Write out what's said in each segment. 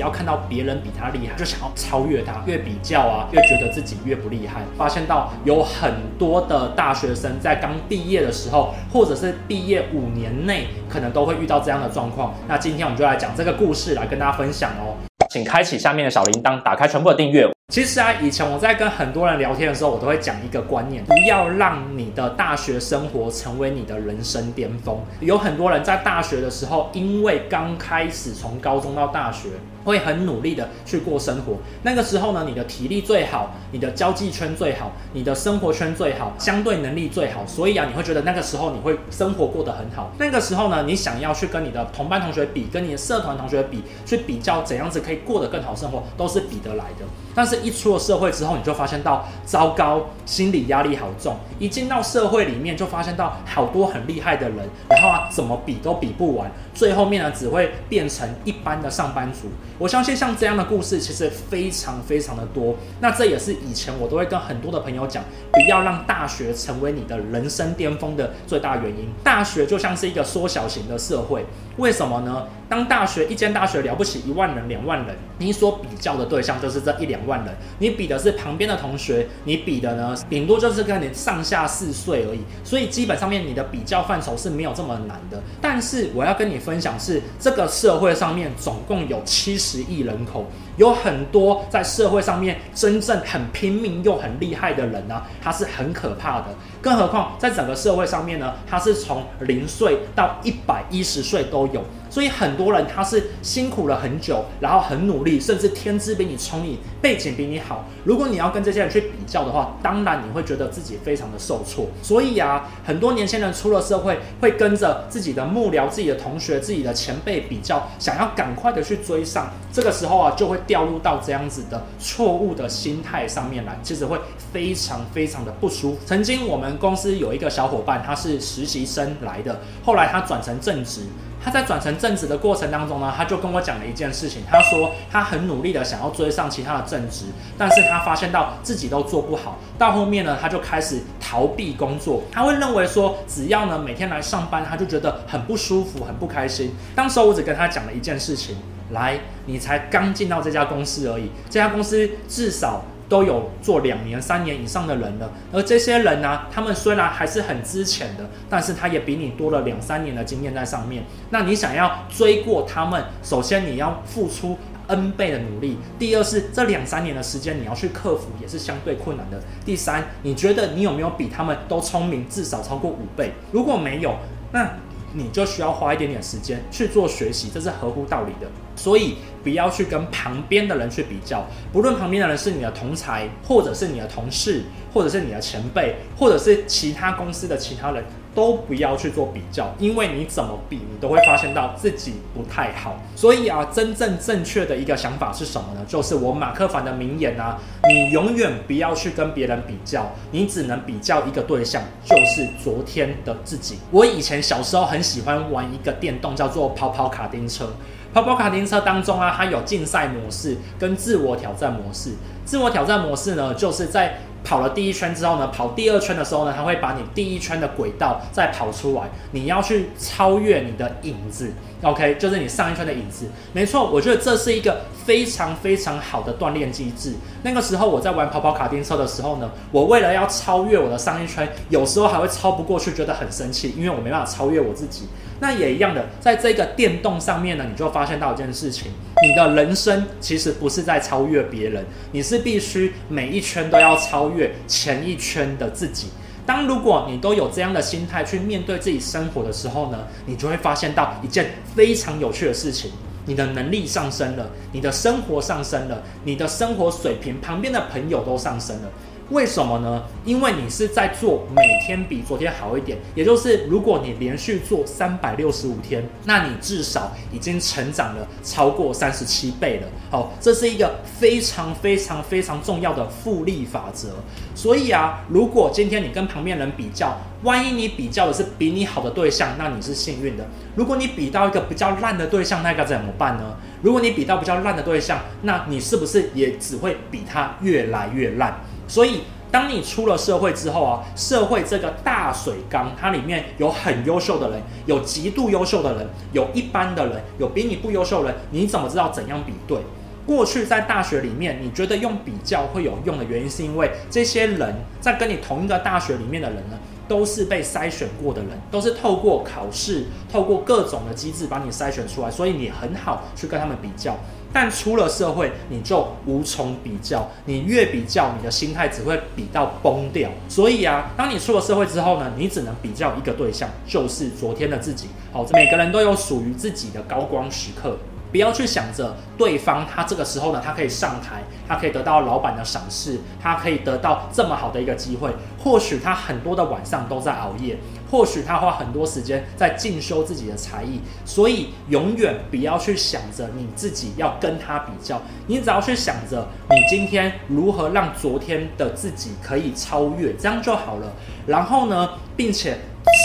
要看到别人比他厉害，就想要超越他，越比较啊，越觉得自己越不厉害。发现到有很多的大学生在刚毕业的时候，或者是毕业五年内，可能都会遇到这样的状况。那今天我们就来讲这个故事，来跟大家分享哦。请开启下面的小铃铛，打开全部的订阅。其实啊，以前我在跟很多人聊天的时候，我都会讲一个观念：不要让你的大学生活成为你的人生巅峰。有很多人在大学的时候，因为刚开始从高中到大学，会很努力的去过生活。那个时候呢，你的体力最好，你的交际圈最好，你的生活圈最好，相对能力最好。所以啊，你会觉得那个时候你会生活过得很好。那个时候呢，你想要去跟你的同班同学比，跟你的社团同学比，去比较怎样子可以过得更好生活，都是比得来的。但是，一出了社会之后，你就发现到糟糕，心理压力好重。一进到社会里面，就发现到好多很厉害的人，然后啊，怎么比都比不完，最后面呢，只会变成一般的上班族。我相信像这样的故事其实非常非常的多。那这也是以前我都会跟很多的朋友讲，不要让大学成为你的人生巅峰的最大原因。大学就像是一个缩小型的社会，为什么呢？当大学一间大学了不起一万人、两万人，你所比较的对象就是这一两。万人，你比的是旁边的同学，你比的呢，顶多就是跟你上下四岁而已，所以基本上面你的比较范畴是没有这么难的。但是我要跟你分享是，这个社会上面总共有七十亿人口，有很多在社会上面真正很拼命又很厉害的人呢，他是很可怕的。更何况在整个社会上面呢，他是从零岁到一百一十岁都有。所以很多人他是辛苦了很久，然后很努力，甚至天资比你聪颖，背景比你好。如果你要跟这些人去比较的话，当然你会觉得自己非常的受挫。所以啊，很多年轻人出了社会，会跟着自己的幕僚、自己的同学、自己的前辈比较，想要赶快的去追上。这个时候啊，就会掉入到这样子的错误的心态上面来，其实会非常非常的不舒服。曾经我们公司有一个小伙伴，他是实习生来的，后来他转成正职。他在转成正职的过程当中呢，他就跟我讲了一件事情。他说他很努力的想要追上其他的正职，但是他发现到自己都做不好。到后面呢，他就开始逃避工作。他会认为说，只要呢每天来上班，他就觉得很不舒服、很不开心。当时我只跟他讲了一件事情：来，你才刚进到这家公司而已，这家公司至少。都有做两年、三年以上的人了，而这些人呢、他们虽然还是很资浅的，但是他也比你多了两三年的经验在上面。那你想要追过他们，首先你要付出 N 倍的努力。第二是这两三年的时间你要去克服，也是相对困难的。第三，你觉得你有没有比他们都聪明，至少超过五倍？如果没有，那。你就需要花一点点时间去做学习，这是合乎道理的。所以不要去跟旁边的人去比较，不论旁边的人是你的同才，或者是你的同事，或者是你的前辈，或者是其他公司的其他人。都不要去做比较，因为你怎么比，你都会发现到自己不太好。所以啊，真正正确的一个想法是什么呢？就是我马克凡的名言啊，你永远不要去跟别人比较，你只能比较一个对象，就是昨天的自己。我以前小时候很喜欢玩一个电动，叫做跑跑卡丁车。跑跑卡丁车当中啊，它有竞赛模式跟自我挑战模式。自我挑战模式呢，就是在跑了第一圈之后呢，跑第二圈的时候呢，它会把你第一圈的轨道再跑出来，你要去超越你的影子，OK，就是你上一圈的影子。没错，我觉得这是一个非常非常好的锻炼机制。那个时候我在玩跑跑卡丁车的时候呢，我为了要超越我的上一圈，有时候还会超不过去，觉得很生气，因为我没办法超越我自己。那也一样的，在这个电动上面呢，你就发现到一件事情，你的人生其实不是在超越别人，你是必须每一圈都要超越前一圈的自己。当如果你都有这样的心态去面对自己生活的时候呢，你就会发现到一件非常有趣的事情，你的能力上升了，你的生活上升了，你的生活水平，旁边的朋友都上升了。为什么呢？因为你是在做每天比昨天好一点，也就是如果你连续做三百六十五天，那你至少已经成长了超过三十七倍了。好，这是一个非常非常非常重要的复利法则。所以啊，如果今天你跟旁边人比较，万一你比较的是比你好的对象，那你是幸运的。如果你比到一个比较烂的对象，那该怎么办呢？如果你比到比较烂的对象，那你是不是也只会比他越来越烂？所以当你出了社会之后啊，社会这个大水缸，它里面有很优秀的人，有极度优秀的人，有一般的人，有比你不优秀的人，你怎么知道怎样比对？过去在大学里面，你觉得用比较会有用的原因，是因为这些人在跟你同一个大学里面的人呢，都是被筛选过的人，都是透过考试、透过各种的机制把你筛选出来，所以你很好去跟他们比较。但出了社会，你就无从比较，你越比较，你的心态只会比到崩掉。所以啊，当你出了社会之后呢，你只能比较一个对象，就是昨天的自己。好，每个人都有属于自己的高光时刻。不要去想着对方，他这个时候呢，他可以上台，他可以得到老板的赏识，他可以得到这么好的一个机会。或许他很多的晚上都在熬夜，或许他花很多时间在进修自己的才艺。所以永远不要去想着你自己要跟他比较，你只要去想着你今天如何让昨天的自己可以超越，这样就好了。然后呢，并且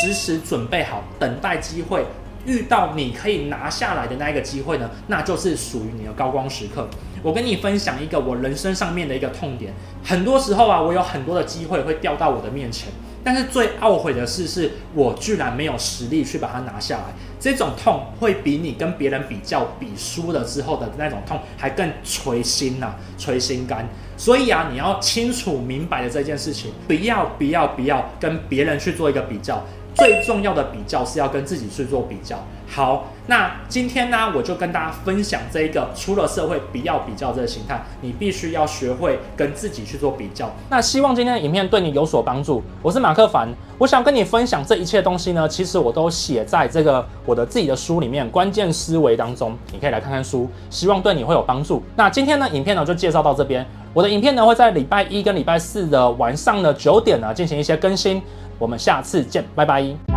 时时准备好，等待机会。遇到你可以拿下来的那一个机会呢，那就是属于你的高光时刻。我跟你分享一个我人生上面的一个痛点。很多时候啊，我有很多的机会会掉到我的面前，但是最懊悔的事是我居然没有实力去把它拿下来。这种痛会比你跟别人比较比输了之后的那种痛还更捶心呐、啊，捶心肝。所以啊，你要清楚明白的这件事情，不要不要不要跟别人去做一个比较。最重要的比较是要跟自己去做比较。好，那今天呢，我就跟大家分享这一个出了社会不要比较这个心态，你必须要学会跟自己去做比较。那希望今天的影片对你有所帮助。我是马克凡，我想跟你分享这一切东西呢，其实我都写在这个我的自己的书里面，关键思维当中，你可以来看看书，希望对你会有帮助。那今天呢，影片呢就介绍到这边。我的影片呢会在礼拜一跟礼拜四的晚上的九点呢进行一些更新。我们下次见，拜拜。